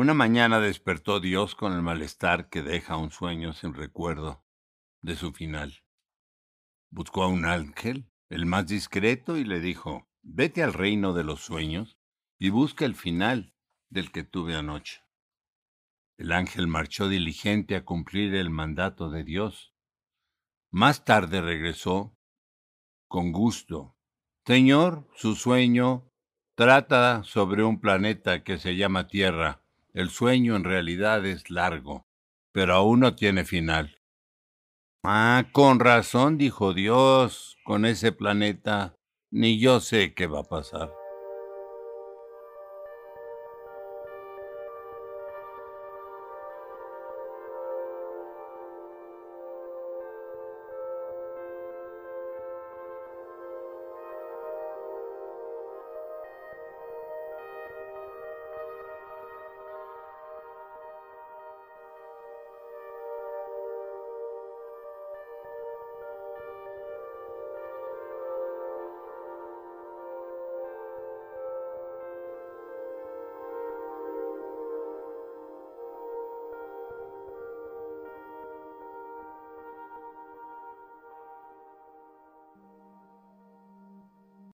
Una mañana despertó Dios con el malestar que deja un sueño sin recuerdo de su final. Buscó a un ángel, el más discreto, y le dijo, vete al reino de los sueños y busca el final del que tuve anoche. El ángel marchó diligente a cumplir el mandato de Dios. Más tarde regresó con gusto. Señor, su sueño trata sobre un planeta que se llama Tierra. El sueño en realidad es largo, pero aún no tiene final. Ah, con razón, dijo Dios, con ese planeta, ni yo sé qué va a pasar.